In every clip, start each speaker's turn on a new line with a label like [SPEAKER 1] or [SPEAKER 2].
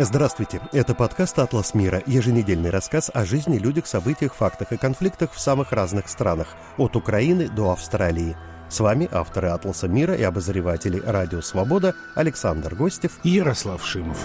[SPEAKER 1] Здравствуйте, это подкаст «Атлас мира», еженедельный рассказ о жизни, людях, событиях, фактах и конфликтах в самых разных странах, от Украины до Австралии. С вами авторы «Атласа мира» и обозреватели «Радио Свобода» Александр Гостев
[SPEAKER 2] и Ярослав Шимов.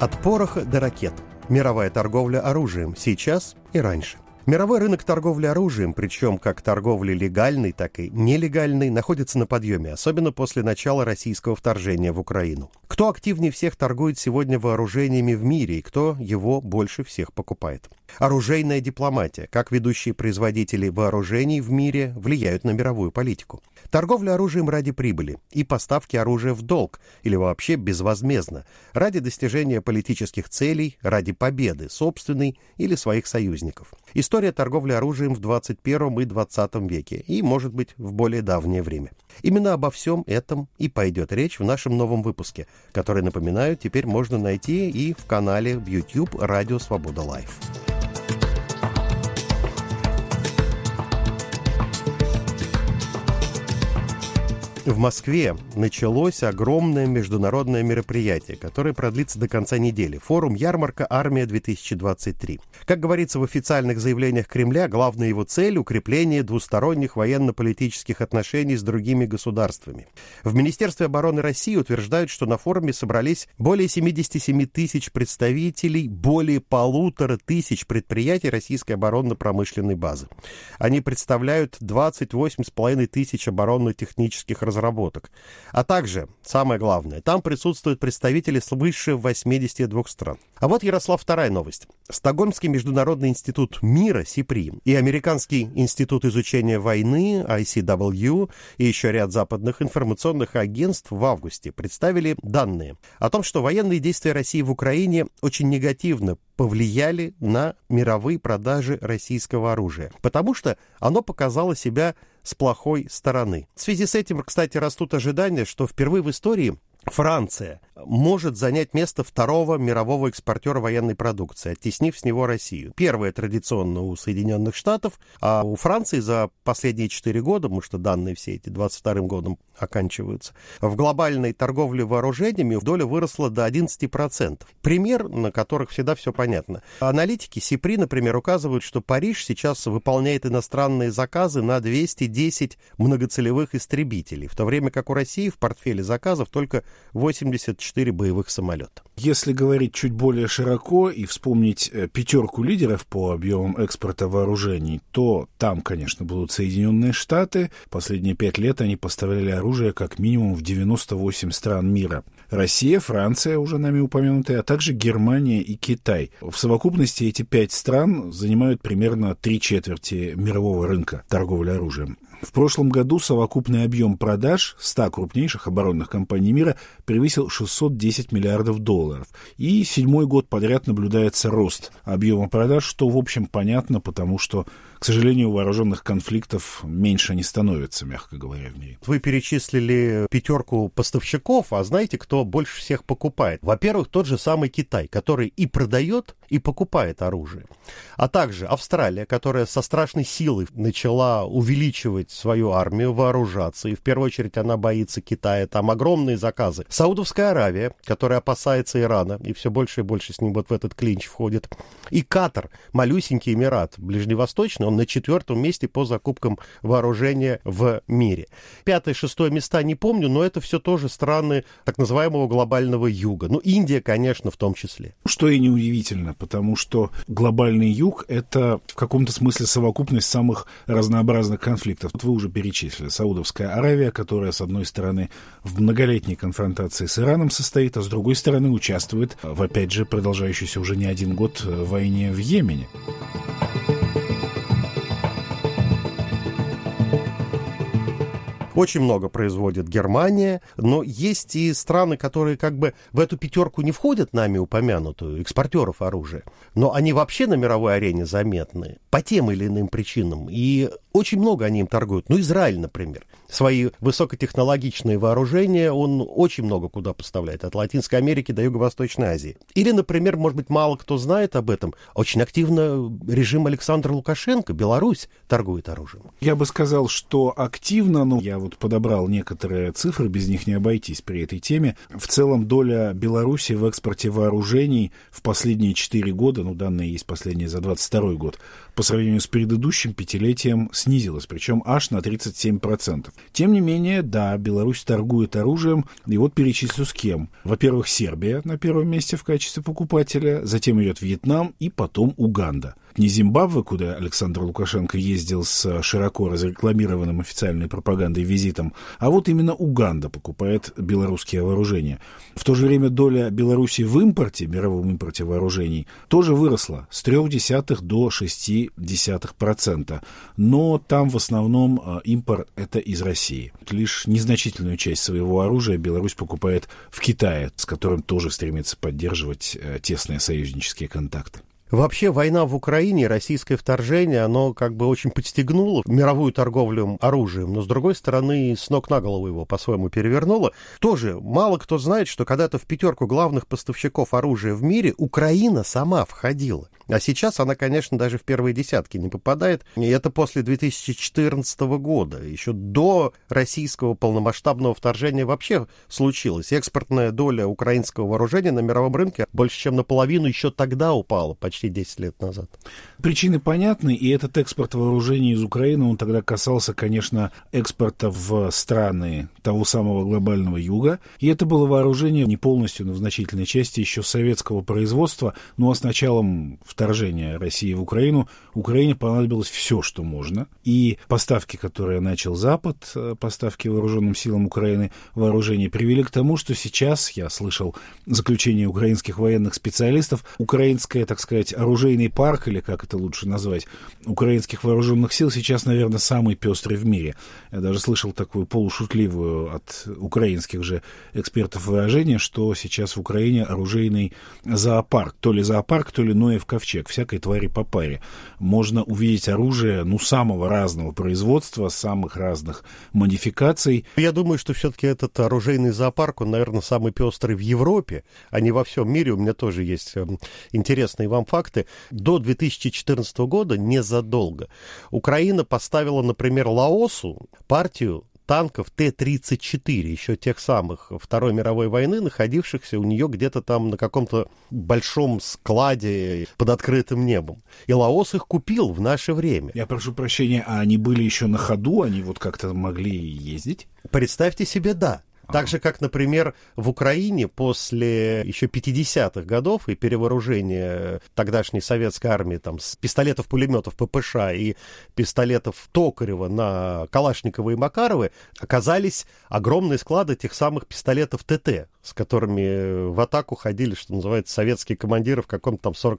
[SPEAKER 1] От пороха до ракет. Мировая торговля оружием сейчас и раньше. Мировой рынок торговли оружием, причем как торговли легальной, так и нелегальной, находится на подъеме, особенно после начала российского вторжения в Украину. Кто активнее всех торгует сегодня вооружениями в мире и кто его больше всех покупает? Оружейная дипломатия, как ведущие производители вооружений в мире влияют на мировую политику. Торговля оружием ради прибыли и поставки оружия в долг или вообще безвозмездно, ради достижения политических целей, ради победы собственной или своих союзников. История торговли оружием в 21 и 20 веке и, может быть, в более давнее время. Именно обо всем этом и пойдет речь в нашем новом выпуске, который, напоминаю, теперь можно найти и в канале в YouTube «Радио Свобода Live». В Москве началось огромное международное мероприятие, которое продлится до конца недели. Форум «Ярмарка. Армия-2023». Как говорится в официальных заявлениях Кремля, главная его цель – укрепление двусторонних военно-политических отношений с другими государствами. В Министерстве обороны России утверждают, что на форуме собрались более 77 тысяч представителей более полутора тысяч предприятий российской оборонно-промышленной базы. Они представляют 28,5 тысяч оборонно-технических разработок разработок. А также, самое главное, там присутствуют представители свыше 82 стран. А вот, Ярослав, вторая новость. Стокгольмский международный институт мира, СИПРИ, и Американский институт изучения войны, ICW, и еще ряд западных информационных агентств в августе представили данные о том, что военные действия России в Украине очень негативно повлияли на мировые продажи российского оружия, потому что оно показало себя с плохой стороны. В связи с этим, кстати, растут ожидания, что впервые в истории Франция может занять место второго мирового экспортера военной продукции, оттеснив с него Россию. Первое традиционно у Соединенных Штатов, а у Франции за последние четыре года, потому что данные все эти 22 годом оканчиваются, в глобальной торговле вооружениями доля выросла до 11%. Пример, на которых всегда все понятно. Аналитики СИПРИ, например, указывают, что Париж сейчас выполняет иностранные заказы на 210 многоцелевых истребителей, в то время как у России в портфеле заказов только 84 боевых самолета.
[SPEAKER 2] Если говорить чуть более широко и вспомнить э, пятерку лидеров по объемам экспорта вооружений, то там, конечно, будут Соединенные Штаты. Последние пять лет они поставляли оружие как минимум в 98 стран мира. Россия, Франция, уже нами упомянутые, а также Германия и Китай. В совокупности эти пять стран занимают примерно три четверти мирового рынка торговли оружием. В прошлом году совокупный объем продаж 100 крупнейших оборонных компаний мира превысил 610 миллиардов долларов. И седьмой год подряд наблюдается рост объема продаж, что, в общем, понятно, потому что к сожалению, вооруженных конфликтов меньше не становится, мягко говоря, в мире.
[SPEAKER 1] Вы перечислили пятерку поставщиков, а знаете, кто больше всех покупает? Во-первых, тот же самый Китай, который и продает, и покупает оружие. А также Австралия, которая со страшной силой начала увеличивать свою армию, вооружаться, и в первую очередь она боится Китая, там огромные заказы. Саудовская Аравия, которая опасается Ирана, и все больше и больше с ним вот в этот клинч входит. И Катар, малюсенький Эмират, ближневосточный, он на четвертом месте по закупкам вооружения в мире. Пятое, шестое места не помню, но это все тоже страны так называемого глобального юга. Ну, Индия, конечно, в том числе.
[SPEAKER 2] Что и неудивительно, потому что глобальный юг — это в каком-то смысле совокупность самых разнообразных конфликтов. Вот вы уже перечислили. Саудовская Аравия, которая, с одной стороны, в многолетней конфронтации с Ираном состоит, а с другой стороны, участвует в, опять же, продолжающейся уже не один год войне в Йемене.
[SPEAKER 1] Очень много производит Германия, но есть и страны, которые как бы в эту пятерку не входят, нами упомянутую, экспортеров оружия, но они вообще на мировой арене заметны по тем или иным причинам. И Очень много они им торгуют. Ну, Израиль, например. Свои высокотехнологичные вооружения он очень много куда поставляет. От Латинской Америки до Юго-Восточной Азии. Или, например, может быть, мало кто знает об этом, очень активно режим Александра Лукашенко, Беларусь, торгует оружием.
[SPEAKER 2] Я бы сказал, что активно, но я вот подобрал некоторые цифры, без них не обойтись при этой теме. В целом доля Беларуси в экспорте вооружений в последние 4 года, ну данные есть последние за 22 год, по сравнению с предыдущим пятилетием снизилась, причем аж на 37%. Тем не менее, да, Беларусь торгует оружием, и вот перечислю с кем. Во-первых, Сербия на первом месте в качестве покупателя, затем идет Вьетнам и потом Уганда не Зимбабве, куда Александр Лукашенко ездил с широко разрекламированным официальной пропагандой визитом, а вот именно Уганда покупает белорусские вооружения. В то же время доля Беларуси в импорте, мировом импорте вооружений, тоже выросла с 0,3 до 0,6%. Но там в основном а, импорт это из России. Лишь незначительную часть своего оружия Беларусь покупает в Китае, с которым тоже стремится поддерживать э, тесные союзнические контакты.
[SPEAKER 1] Вообще война в Украине, российское вторжение, оно как бы очень подстегнуло мировую торговлю оружием, но с другой стороны с ног на голову его по-своему перевернуло. Тоже мало кто знает, что когда-то в пятерку главных поставщиков оружия в мире Украина сама входила. А сейчас она, конечно, даже в первые десятки не попадает. И это после 2014 года. Еще до российского полномасштабного вторжения вообще случилось. Экспортная доля украинского вооружения на мировом рынке больше, чем наполовину еще тогда упала, почти 10 лет назад.
[SPEAKER 2] Причины понятны, и этот экспорт вооружений из Украины, он тогда касался, конечно, экспорта в страны того самого глобального юга. И это было вооружение не полностью, но в значительной части еще советского производства. Ну а с началом вторжения России в Украину, Украине понадобилось все, что можно. И поставки, которые начал Запад, э, поставки вооруженным силам Украины, вооружения, привели к тому, что сейчас, я слышал заключение украинских военных специалистов, украинская, так сказать, оружейный парк, или как это лучше назвать, украинских вооруженных сил сейчас, наверное, самый пестрый в мире. Я даже слышал такую полушутливую от украинских же экспертов выражение, что сейчас в Украине оружейный зоопарк. То ли зоопарк, то ли Ноев ковчег всякой твари по паре. Можно увидеть оружие, ну, самого разного производства, самых разных модификаций.
[SPEAKER 1] Я думаю, что все-таки этот оружейный зоопарк, он, наверное, самый пестрый в Европе, а не во всем мире. У меня тоже есть эм, интересные вам факты. До 2014 года, незадолго, Украина поставила, например, Лаосу партию танков Т-34, еще тех самых Второй мировой войны, находившихся у нее где-то там на каком-то большом складе под открытым небом. И Лаос их купил в наше время.
[SPEAKER 2] Я прошу прощения, а они были еще на ходу? Они вот как-то могли ездить?
[SPEAKER 1] Представьте себе, да. Так же, как, например, в Украине после еще 50-х годов и перевооружения тогдашней советской армии там, с пистолетов-пулеметов ППШ и пистолетов Токарева на Калашникова и Макаровы оказались огромные склады тех самых пистолетов ТТ, с которыми в атаку ходили, что называется, советские командиры в каком-то там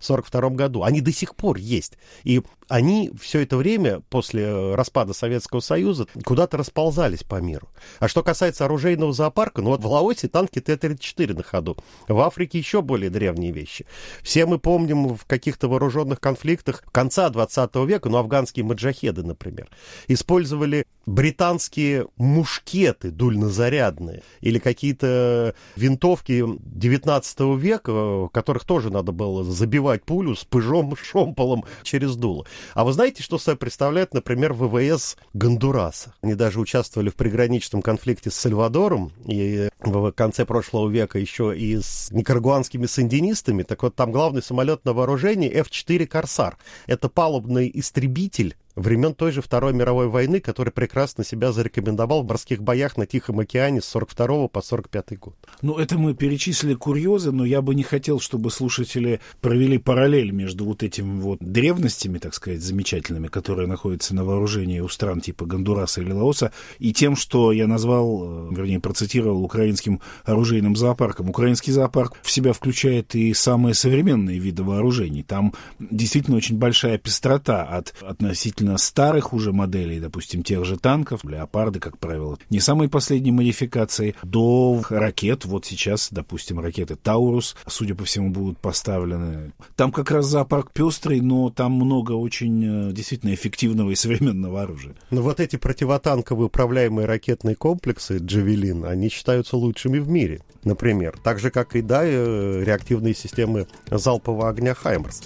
[SPEAKER 1] 41-42 году. Они до сих пор есть. И они все это время после распада Советского Союза куда-то расползались по миру. А что касается оружейного зоопарка, ну вот в Лаосе танки Т-34 на ходу. В Африке еще более древние вещи. Все мы помним в каких-то вооруженных конфликтах конца 20 века, ну афганские маджахеды, например, использовали британские мушкеты дульнозарядные или какие-то винтовки 19 века, которых тоже надо было забивать пулю с пыжом, шомполом через дуло. А вы знаете, что собой представляет, например, ВВС Гондураса? Они даже участвовали в приграничном конфликте с Сальвадором, и в конце прошлого века еще и с никарагуанскими сандинистами. Так вот, там главный самолет на вооружении F-4 «Корсар». Это палубный истребитель времен той же Второй мировой войны, который прекрасно себя зарекомендовал в морских боях на Тихом океане с 42 по 45 год.
[SPEAKER 2] Ну, это мы перечислили курьезы, но я бы не хотел, чтобы слушатели провели параллель между вот этими вот древностями, так сказать, замечательными, которые находятся на вооружении у стран типа Гондураса или Лаоса, и тем, что я назвал, э, вернее, процитировал украинским оружейным зоопарком. Украинский зоопарк в себя включает и самые современные виды вооружений. Там действительно очень большая пестрота от относительно относительно старых уже моделей, допустим, тех же танков, леопарды, как правило, не самой последней модификации, до ракет. Вот сейчас, допустим, ракеты Таурус, судя по всему, будут поставлены. Там как раз зоопарк пестрый, но там много очень э, действительно эффективного и современного оружия.
[SPEAKER 1] Но вот эти противотанковые управляемые ракетные комплексы «Джавелин», они считаются лучшими в мире, например. Так же, как и, да, э, реактивные системы залпового огня «Хаймерс».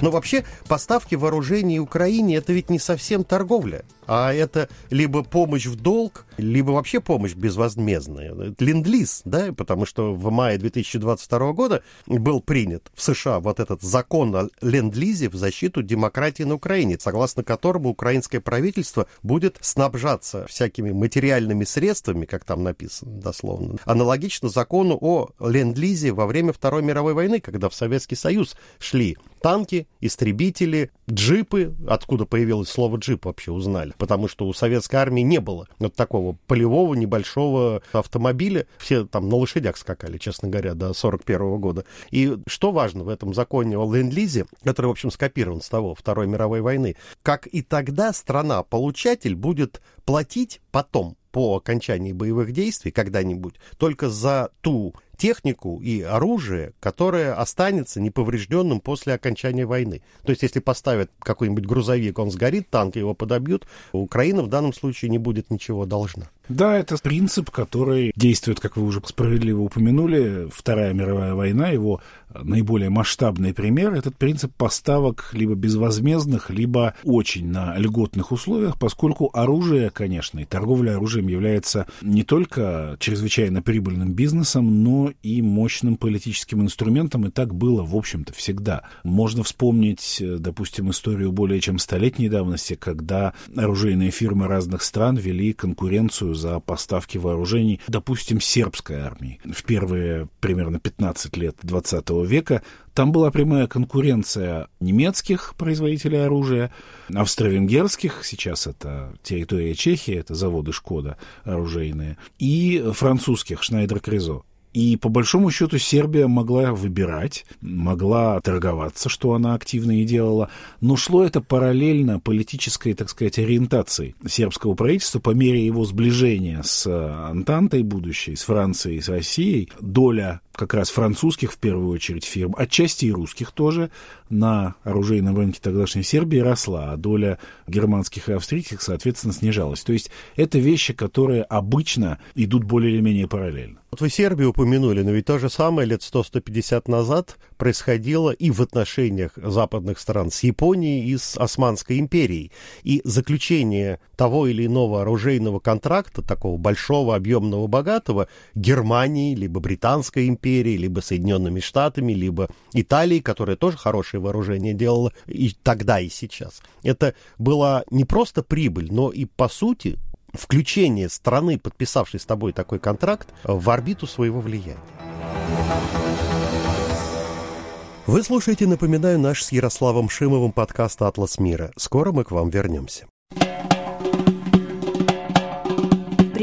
[SPEAKER 1] Но вообще поставки вооружений Украине это ведь не совсем торговля а это либо помощь в долг, либо вообще помощь безвозмездная. Ленд-лиз, да, потому что в мае 2022 года был принят в США вот этот закон о ленд-лизе в защиту демократии на Украине, согласно которому украинское правительство будет снабжаться всякими материальными средствами, как там написано дословно, аналогично закону о ленд-лизе во время Второй мировой войны, когда в Советский Союз шли танки, истребители, джипы, откуда появилось слово джип вообще узнали, потому что у советской армии не было вот такого полевого небольшого автомобиля. Все там на лошадях скакали, честно говоря, до 41 года. И что важно в этом законе о ленд-лизе, который, в общем, скопирован с того Второй мировой войны, как и тогда страна-получатель будет платить потом по окончании боевых действий когда-нибудь только за ту технику и оружие, которое останется неповрежденным после окончания войны. То есть, если поставят какой-нибудь грузовик, он сгорит, танк его подобьют, Украина в данном случае не будет ничего должна.
[SPEAKER 2] Да, это принцип, который действует, как вы уже справедливо упомянули, Вторая мировая война, его наиболее масштабный пример, этот принцип поставок либо безвозмездных, либо очень на льготных условиях, поскольку оружие, конечно, и торговля оружием является не только чрезвычайно прибыльным бизнесом, но и мощным политическим инструментом, и так было, в общем-то, всегда. Можно вспомнить, допустим, историю более чем столетней давности, когда оружейные фирмы разных стран вели конкуренцию за поставки вооружений, допустим, сербской армии. В первые примерно 15 лет 20 века там была прямая конкуренция немецких производителей оружия, австро-венгерских, сейчас это территория Чехии, это заводы Шкода оружейные, и французских, Шнайдер Кризо. И по большому счету Сербия могла выбирать, могла торговаться, что она активно и делала, но шло это параллельно политической, так сказать, ориентации сербского правительства по мере его сближения с Антантой будущей, с Францией, с Россией. Доля как раз французских, в первую очередь, фирм, отчасти и русских тоже, на оружейном рынке тогдашней Сербии росла, а доля германских и австрийских, соответственно, снижалась. То есть это вещи, которые обычно идут более или менее параллельно.
[SPEAKER 1] Вот вы Сербию упомянули, но ведь то же самое лет 100-150 назад происходило и в отношениях западных стран с Японией и с Османской империей. И заключение того или иного оружейного контракта, такого большого, объемного, богатого, Германии, либо Британской империи, либо Соединенными Штатами, либо Италией, которая тоже хорошее вооружение делала и тогда, и сейчас. Это была не просто прибыль, но и, по сути, включение страны, подписавшей с тобой такой контракт, в орбиту своего влияния. Вы слушаете, напоминаю, наш с Ярославом Шимовым подкаст «Атлас мира». Скоро мы к вам вернемся.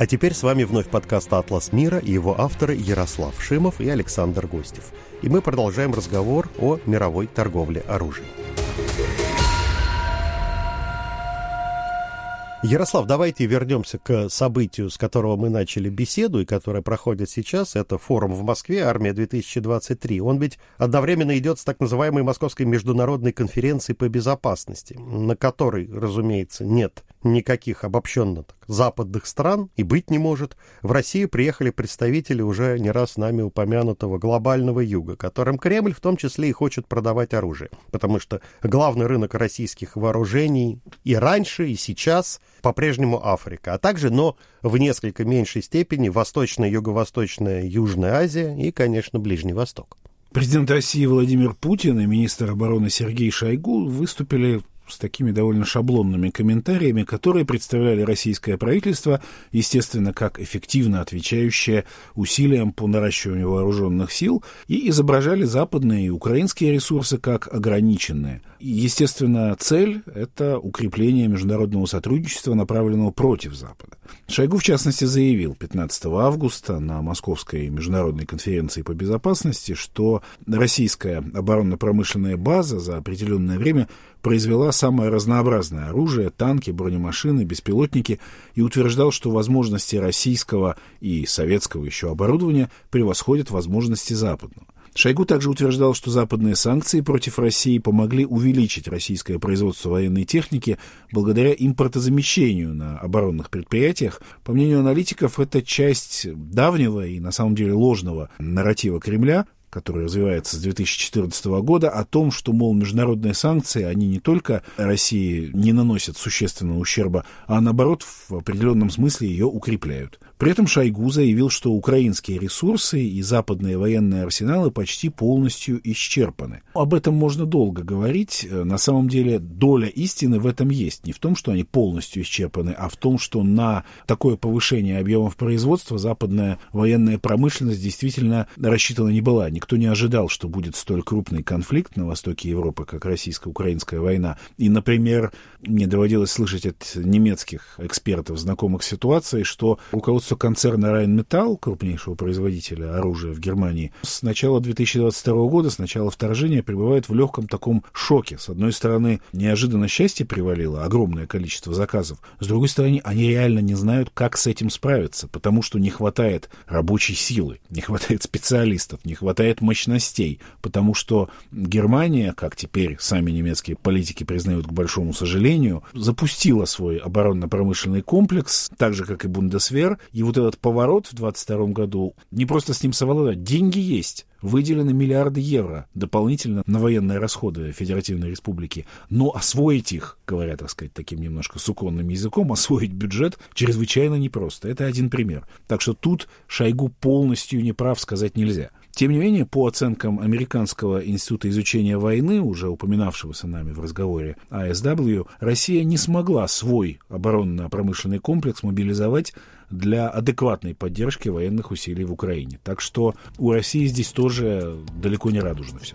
[SPEAKER 1] А теперь с вами вновь подкаст «Атлас мира» и его авторы Ярослав Шимов и Александр Гостев. И мы продолжаем разговор о мировой торговле оружием. Ярослав, давайте вернемся к событию, с которого мы начали беседу и которое проходит сейчас. Это форум в Москве «Армия-2023». Он ведь одновременно идет с так называемой Московской международной конференцией по безопасности, на которой, разумеется, нет никаких обобщенно так, западных стран и быть не может. В Россию приехали представители уже не раз нами упомянутого глобального юга, которым Кремль в том числе и хочет продавать оружие. Потому что главный рынок российских вооружений и раньше, и сейчас по-прежнему Африка, а также, но в несколько меньшей степени Восточная, Юго-Восточная, Южная Азия и, конечно, Ближний Восток.
[SPEAKER 2] Президент России Владимир Путин и министр обороны Сергей Шойгу выступили с такими довольно шаблонными комментариями, которые представляли российское правительство, естественно, как эффективно отвечающее усилиям по наращиванию вооруженных сил, и изображали западные и украинские ресурсы как ограниченные. Естественно, цель — это укрепление международного сотрудничества, направленного против Запада. Шойгу, в частности, заявил 15 августа на Московской международной конференции по безопасности, что российская оборонно-промышленная база за определенное время произвела самое разнообразное оружие, танки, бронемашины, беспилотники и утверждал, что возможности российского и советского еще оборудования превосходят возможности западного. Шойгу также утверждал, что западные санкции против России помогли увеличить российское производство военной техники благодаря импортозамещению на оборонных предприятиях. По мнению аналитиков, это часть давнего и на самом деле ложного нарратива Кремля, который развивается с 2014 года, о том, что, мол, международные санкции, они не только России не наносят существенного ущерба, а наоборот, в определенном смысле ее укрепляют. При этом Шойгу заявил, что украинские ресурсы и западные военные арсеналы почти полностью исчерпаны. Об этом можно долго говорить. На самом деле доля истины в этом есть. Не в том, что они полностью исчерпаны, а в том, что на такое повышение объемов производства западная военная промышленность действительно рассчитана не была. Никто не ожидал, что будет столь крупный конфликт на востоке Европы, как российско-украинская война. И, например, мне доводилось слышать от немецких экспертов, знакомых с ситуацией, что руководство руководство концерна Rheinmetall, крупнейшего производителя оружия в Германии, с начала 2022 года, с начала вторжения, пребывает в легком таком шоке. С одной стороны, неожиданно счастье привалило, огромное количество заказов. С другой стороны, они реально не знают, как с этим справиться, потому что не хватает рабочей силы, не хватает специалистов, не хватает мощностей, потому что Германия, как теперь сами немецкие политики признают к большому сожалению, запустила свой оборонно-промышленный комплекс, так же, как и Бундесвер, и вот этот поворот в 22 году, не просто с ним совладать, деньги есть. Выделены миллиарды евро дополнительно на военные расходы Федеративной Республики. Но освоить их, говоря, так сказать, таким немножко суконным языком, освоить бюджет чрезвычайно непросто. Это один пример. Так что тут Шойгу полностью неправ сказать нельзя. Тем не менее, по оценкам Американского института изучения войны, уже упоминавшегося нами в разговоре АСW, Россия не смогла свой оборонно-промышленный комплекс мобилизовать для адекватной поддержки военных усилий в Украине. Так что у России здесь тоже далеко не радужно все.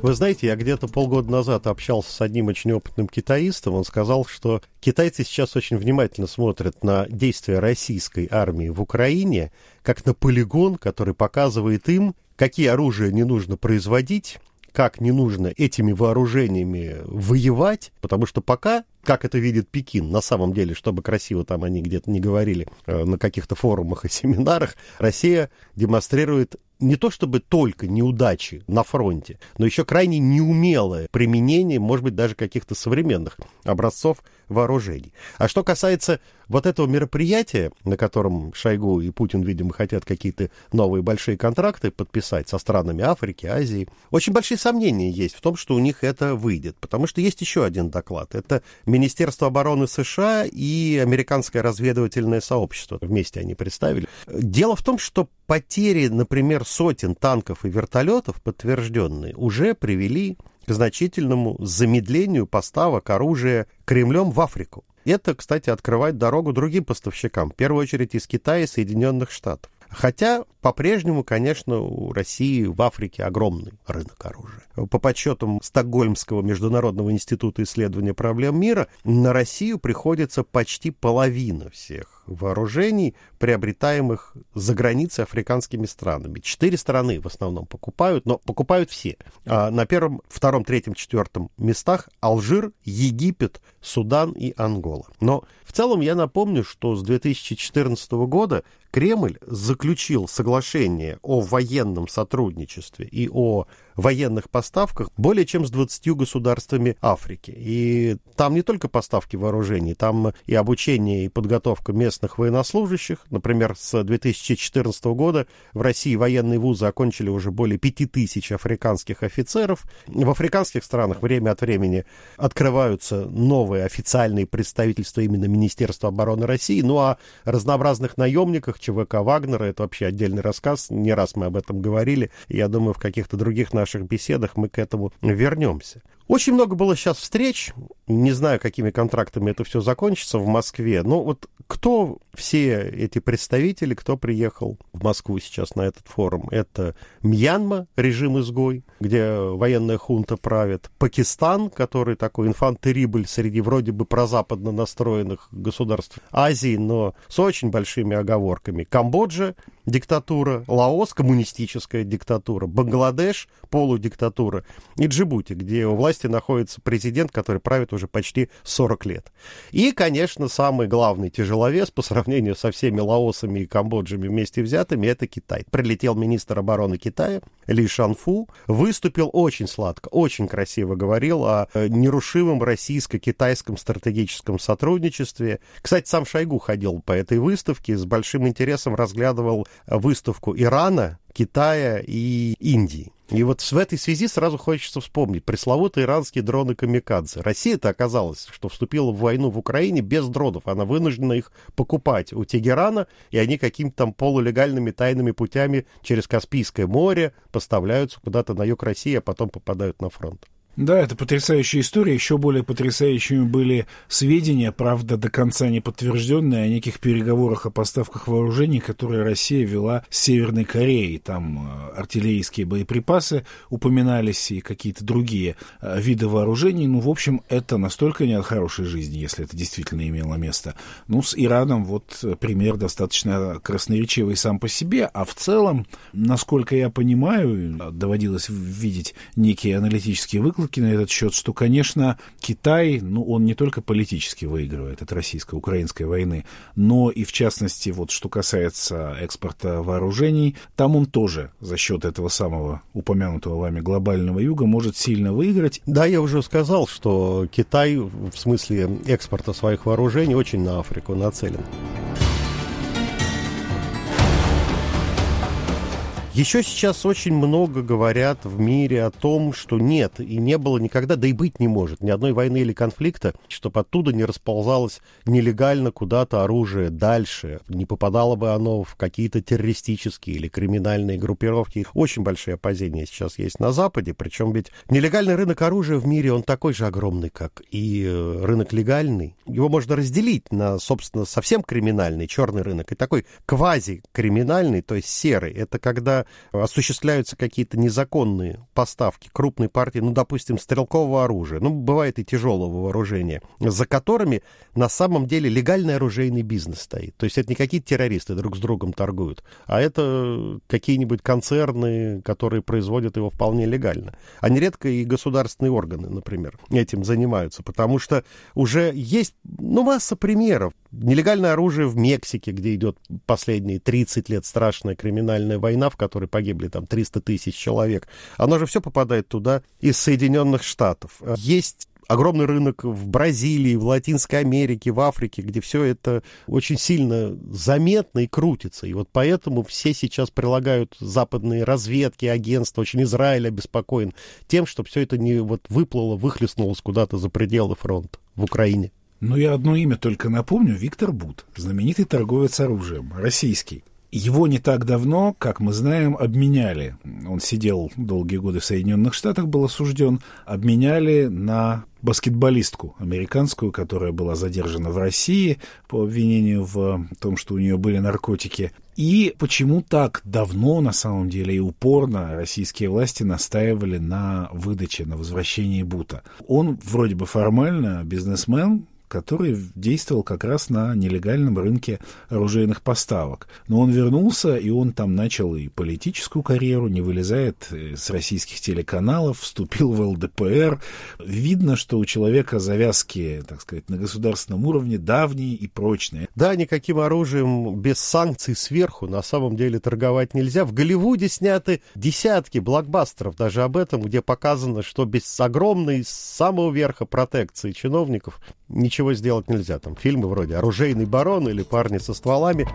[SPEAKER 1] Вы знаете, я где-то полгода назад общался с одним очень опытным китаистом. Он сказал, что китайцы сейчас очень внимательно смотрят на действия российской армии в Украине, как на полигон, который показывает им, какие оружия не нужно производить, как не нужно этими вооружениями воевать, потому что пока, как это видит Пекин, на самом деле, чтобы красиво там они где-то не говорили э, на каких-то форумах и семинарах, Россия демонстрирует не то чтобы только неудачи на фронте, но еще крайне неумелое применение, может быть, даже каких-то современных образцов вооружений. А что касается вот этого мероприятия, на котором Шойгу и Путин, видимо, хотят какие-то новые большие контракты подписать со странами Африки, Азии, очень большие сомнения есть в том, что у них это выйдет, потому что есть еще один доклад. Это Министерство обороны США и Американское разведывательное сообщество. Вместе они представили. Дело в том, что потери, например, сотен танков и вертолетов, подтвержденные, уже привели к значительному замедлению поставок оружия Кремлем в Африку. Это, кстати, открывает дорогу другим поставщикам, в первую очередь из Китая и Соединенных Штатов. Хотя по-прежнему, конечно, у России в Африке огромный рынок оружия. По подсчетам Стокгольмского международного института исследования проблем мира, на Россию приходится почти половина всех вооружений, приобретаемых за границей африканскими странами. Четыре страны в основном покупают, но покупают все. А на первом, втором, третьем, четвертом местах Алжир, Египет, Судан и Ангола. Но в целом я напомню, что с 2014 года Кремль заключил соглашение о военном сотрудничестве и о военных поставках более чем с 20 государствами Африки. И там не только поставки вооружений, там и обучение, и подготовка местных военнослужащих. Например, с 2014 года в России военные вузы окончили уже более 5000 африканских офицеров. В африканских странах время от времени открываются новые официальные представительства именно Министерства обороны России. Ну а разнообразных наемниках ЧВК Вагнера, это вообще отдельный рассказ, не раз мы об этом говорили. Я думаю, в каких-то других наших беседах мы к этому вернемся. Очень много было сейчас встреч, не знаю, какими контрактами это все закончится в Москве, но вот кто все эти представители, кто приехал в Москву сейчас на этот форум? Это Мьянма, режим изгой, где военная хунта правит, Пакистан, который такой инфантерибль среди вроде бы прозападно настроенных государств Азии, но с очень большими оговорками, Камбоджа, диктатура, Лаос, коммунистическая диктатура, Бангладеш, полудиктатура и Джибути, где у власти находится президент, который правит уже почти 40 лет. И, конечно, самый главный тяжеловес по сравнению со всеми Лаосами и Камбоджами вместе взятыми, это Китай. Прилетел министр обороны Китая Ли Шанфу, выступил очень сладко, очень красиво говорил о э, нерушимом российско-китайском стратегическом сотрудничестве. Кстати, сам Шойгу ходил по этой выставке, с большим интересом разглядывал выставку Ирана, Китая и Индии. И вот в этой связи сразу хочется вспомнить пресловутые иранские дроны «Камикадзе». Россия-то оказалась, что вступила в войну в Украине без дронов. Она вынуждена их покупать у Тегерана, и они какими-то там полулегальными тайными путями через Каспийское море поставляются куда-то на юг России, а потом попадают на фронт.
[SPEAKER 2] Да, это потрясающая история. Еще более потрясающими были сведения, правда, до конца не подтвержденные, о неких переговорах о поставках вооружений, которые Россия вела с Северной Кореей. Там э, артиллерийские боеприпасы упоминались и какие-то другие э, виды вооружений. Ну, в общем, это настолько не от хорошей жизни, если это действительно имело место. Ну, с Ираном вот пример достаточно красноречивый сам по себе, а в целом, насколько я понимаю, доводилось видеть некие аналитические выкладки, ссылки на этот счет, что, конечно, Китай, ну, он не только политически выигрывает от российско-украинской войны, но и, в частности, вот что касается экспорта вооружений, там он тоже за счет этого самого упомянутого вами глобального юга может сильно выиграть.
[SPEAKER 1] Да, я уже сказал, что Китай в смысле экспорта своих вооружений очень на Африку нацелен. Еще сейчас очень много говорят в мире о том, что нет и не было никогда, да и быть не может ни одной войны или конфликта, чтобы оттуда не расползалось нелегально куда-то оружие дальше, не попадало бы оно в какие-то террористические или криминальные группировки. Очень большие опасения сейчас есть на Западе, причем ведь нелегальный рынок оружия в мире, он такой же огромный, как и э, рынок легальный. Его можно разделить на, собственно, совсем криминальный черный рынок и такой квази-криминальный, то есть серый. Это когда осуществляются какие-то незаконные поставки крупной партии, ну, допустим, стрелкового оружия, ну, бывает и тяжелого вооружения, за которыми на самом деле легальный оружейный бизнес стоит. То есть это не какие-то террористы друг с другом торгуют, а это какие-нибудь концерны, которые производят его вполне легально. А нередко и государственные органы, например, этим занимаются, потому что уже есть, ну, масса примеров. Нелегальное оружие в Мексике, где идет последние 30 лет страшная криминальная война, в которой погибли там 300 тысяч человек, оно же все попадает туда из Соединенных Штатов. Есть огромный рынок в Бразилии, в Латинской Америке, в Африке, где все это очень сильно заметно и крутится. И вот поэтому все сейчас прилагают западные разведки, агентства, очень Израиль обеспокоен тем, что все это не вот выплыло, выхлестнулось куда-то за пределы фронта в Украине.
[SPEAKER 2] Ну, я одно имя только напомню. Виктор Бут, знаменитый торговец оружием, российский. Его не так давно, как мы знаем, обменяли. Он сидел долгие годы в Соединенных Штатах, был осужден. Обменяли на баскетболистку американскую, которая была задержана в России по обвинению в том, что у нее были наркотики. И почему так давно, на самом деле, и упорно российские власти настаивали на выдаче, на возвращении Бута? Он вроде бы формально бизнесмен, который действовал как раз на нелегальном рынке оружейных поставок. Но он вернулся, и он там начал и политическую карьеру, не вылезает э, с российских телеканалов, вступил в ЛДПР. Видно, что у человека завязки, так сказать, на государственном уровне давние и прочные.
[SPEAKER 1] Да, никаким оружием без санкций сверху на самом деле торговать нельзя. В Голливуде сняты десятки блокбастеров даже об этом, где показано, что без огромной с самого верха протекции чиновников ничего сделать нельзя. Там фильмы вроде «Оружейный барон» или «Парни со стволами».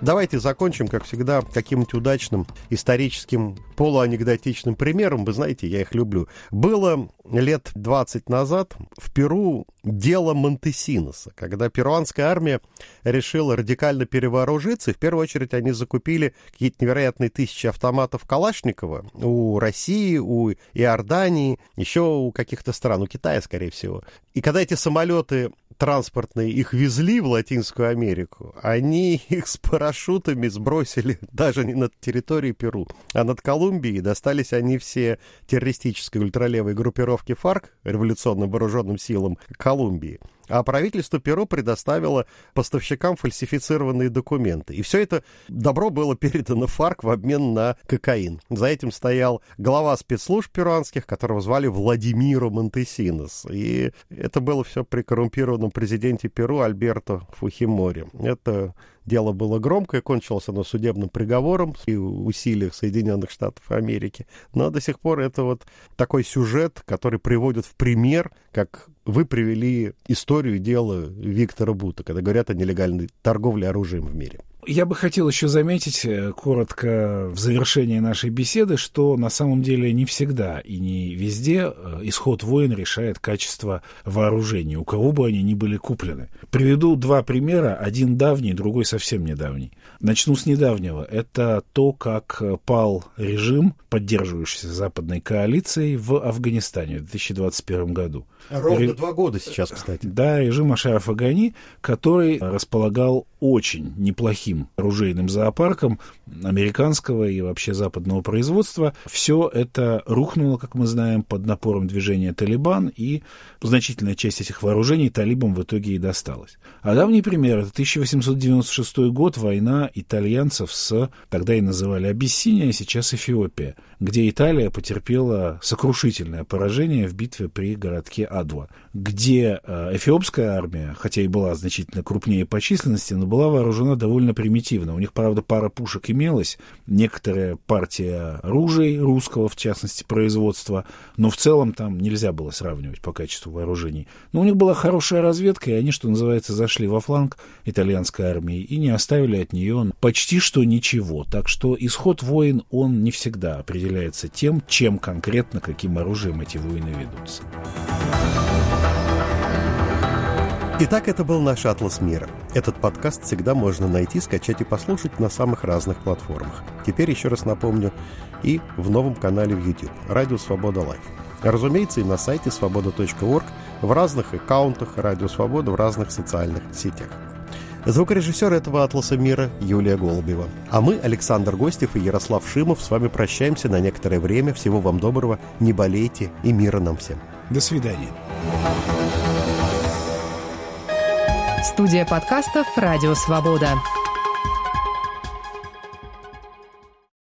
[SPEAKER 1] Давайте закончим, как всегда, каким-нибудь удачным историческим полуанекдотичным примером. Вы знаете, я их люблю. Было лет 20 назад в Перу дело Монтесиноса, когда перуанская армия решила радикально перевооружиться, и в первую очередь они закупили какие-то невероятные тысячи автоматов Калашникова у России, у Иордании, еще у каких-то стран, у Китая, скорее всего. И когда эти самолеты транспортные их везли в Латинскую Америку, они их с парашютами сбросили даже не над территорией Перу, а над Колумбией. Достались они все террористической ультралевой группировке ФАРК, революционным вооруженным силам Колумбии а правительство Перу предоставило поставщикам фальсифицированные документы. И все это добро было передано ФАРК в обмен на кокаин. За этим стоял глава спецслужб перуанских, которого звали Владимиро Монтесинос. И это было все при коррумпированном президенте Перу Альберто Фухиморе. Это Дело было громкое, кончилось оно судебным приговором и усилиях Соединенных Штатов Америки. Но до сих пор это вот такой сюжет, который приводит в пример, как вы привели историю и дело Виктора Бута, когда говорят о нелегальной торговле оружием в мире.
[SPEAKER 2] Я бы хотел еще заметить э, коротко в завершении нашей беседы, что на самом деле не всегда и не везде э, исход войн решает качество вооружений, у кого бы они ни были куплены. Приведу два примера, один давний, другой совсем недавний. Начну с недавнего. Это то, как пал режим, поддерживающийся западной коалицией в Афганистане в 2021 году.
[SPEAKER 1] Ровно Ре... два года сейчас, кстати.
[SPEAKER 2] Да, режим Ашарафа Гани, который располагал очень неплохим оружейным зоопарком американского и вообще западного производства. Все это рухнуло, как мы знаем, под напором движения Талибан, и значительная часть этих вооружений талибам в итоге и досталась. А давний пример — это 1896 год, война итальянцев с, тогда и называли Абиссиния, а сейчас Эфиопия, где Италия потерпела сокрушительное поражение в битве при городке Адва, где э, эфиопская армия, хотя и была значительно крупнее по численности, но была вооружена довольно примитивно. У них, правда, пара пушек имелась, некоторая партия оружия русского, в частности, производства, но в целом там нельзя было сравнивать по качеству вооружений. Но у них была хорошая разведка, и они, что называется, зашли во фланг итальянской армии и не оставили от нее почти что ничего. Так что исход войн, он не всегда определяется тем, чем конкретно, каким оружием эти войны ведутся.
[SPEAKER 1] Итак, это был наш «Атлас мира». Этот подкаст всегда можно найти, скачать и послушать на самых разных платформах. Теперь еще раз напомню, и в новом канале в YouTube «Радио Свобода Live». Разумеется, и на сайте svoboda.org, в разных аккаунтах «Радио Свобода», в разных социальных сетях. Звукорежиссер этого «Атласа мира» Юлия Голубева. А мы, Александр Гостев и Ярослав Шимов, с вами прощаемся на некоторое время. Всего вам доброго, не болейте и мира нам всем.
[SPEAKER 2] До свидания.
[SPEAKER 3] Студия подкастов «Радио Свобода».